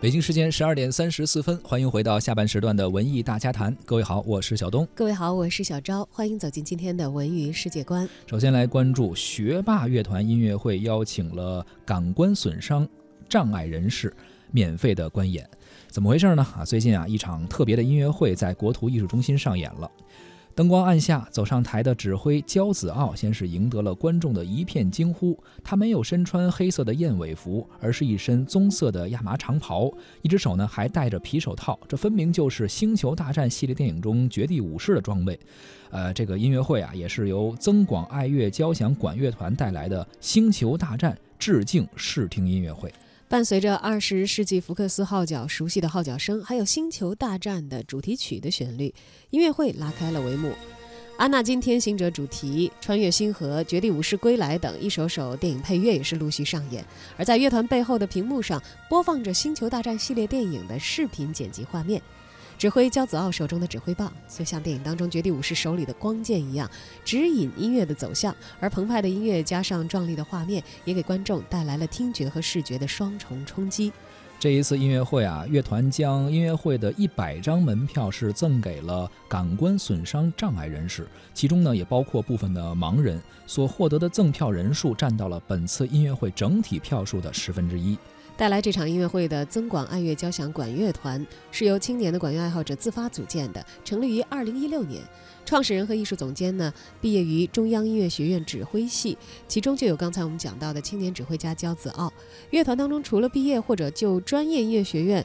北京时间十二点三十四分，欢迎回到下半时段的文艺大家谈。各位好，我是小东。各位好，我是小昭。欢迎走进今天的文娱世界观。首先来关注学霸乐团音乐会，邀请了感官损伤障碍人士免费的观演。怎么回事呢？啊，最近啊，一场特别的音乐会在国图艺术中心上演了。灯光暗下，走上台的指挥焦子傲先是赢得了观众的一片惊呼。他没有身穿黑色的燕尾服，而是一身棕色的亚麻长袍，一只手呢还戴着皮手套，这分明就是《星球大战》系列电影中绝地武士的装备。呃，这个音乐会啊，也是由增广爱乐交响管乐团带来的《星球大战》致敬视听音乐会。伴随着二十世纪福克斯号角熟悉的号角声，还有《星球大战》的主题曲的旋律，音乐会拉开了帷幕。《安娜金天行者》主题、《穿越星河》、《绝地武士归来》等一首首电影配乐也是陆续上演。而在乐团背后的屏幕上，播放着《星球大战》系列电影的视频剪辑画面。指挥焦子傲手中的指挥棒，就像电影当中绝地武士手里的光剑一样，指引音乐的走向。而澎湃的音乐加上壮丽的画面，也给观众带来了听觉和视觉的双重冲击。这一次音乐会啊，乐团将音乐会的一百张门票是赠给了感官损伤障碍人士，其中呢也包括部分的盲人，所获得的赠票人数占到了本次音乐会整体票数的十分之一。带来这场音乐会的增广爱乐交响管乐团是由青年的管乐爱好者自发组建的，成立于二零一六年。创始人和艺术总监呢，毕业于中央音乐学院指挥系，其中就有刚才我们讲到的青年指挥家焦子傲。乐团当中除了毕业或者就专业音乐学院。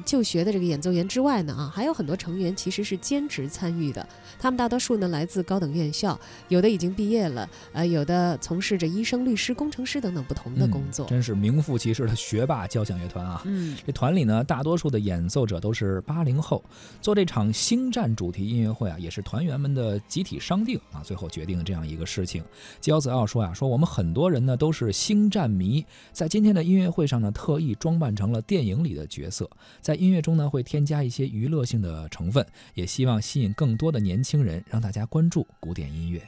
就学的这个演奏员之外呢，啊，还有很多成员其实是兼职参与的。他们大多数呢来自高等院校，有的已经毕业了，呃，有的从事着医生、律师、工程师等等不同的工作。真是名副其实的学霸交响乐团啊！嗯，这团里呢，大多数的演奏者都是八零后。做这场星战主题音乐会啊，也是团员们的集体商定啊，最后决定这样一个事情。焦子傲说啊，说我们很多人呢都是星战迷，在今天的音乐会上呢，特意装扮成了电影里的角色。在音乐中呢，会添加一些娱乐性的成分，也希望吸引更多的年轻人，让大家关注古典音乐。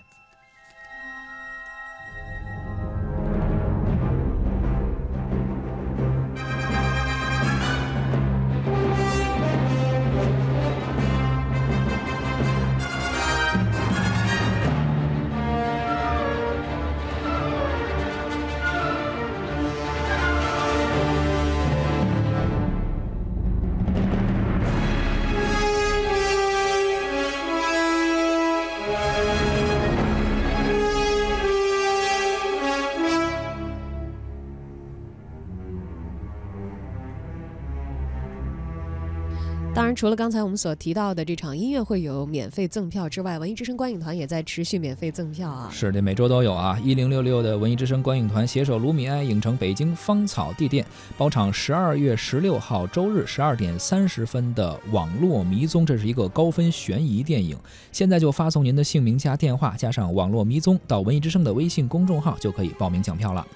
当然，除了刚才我们所提到的这场音乐会有免费赠票之外，文艺之声观影团也在持续免费赠票啊。是的，每周都有啊。一零六六的文艺之声观影团携手卢米埃影城北京芳草地店，包场十二月十六号周日十二点三十分的《网络迷踪》，这是一个高分悬疑电影。现在就发送您的姓名加电话，加上《网络迷踪》到文艺之声的微信公众号，就可以报名抢票了。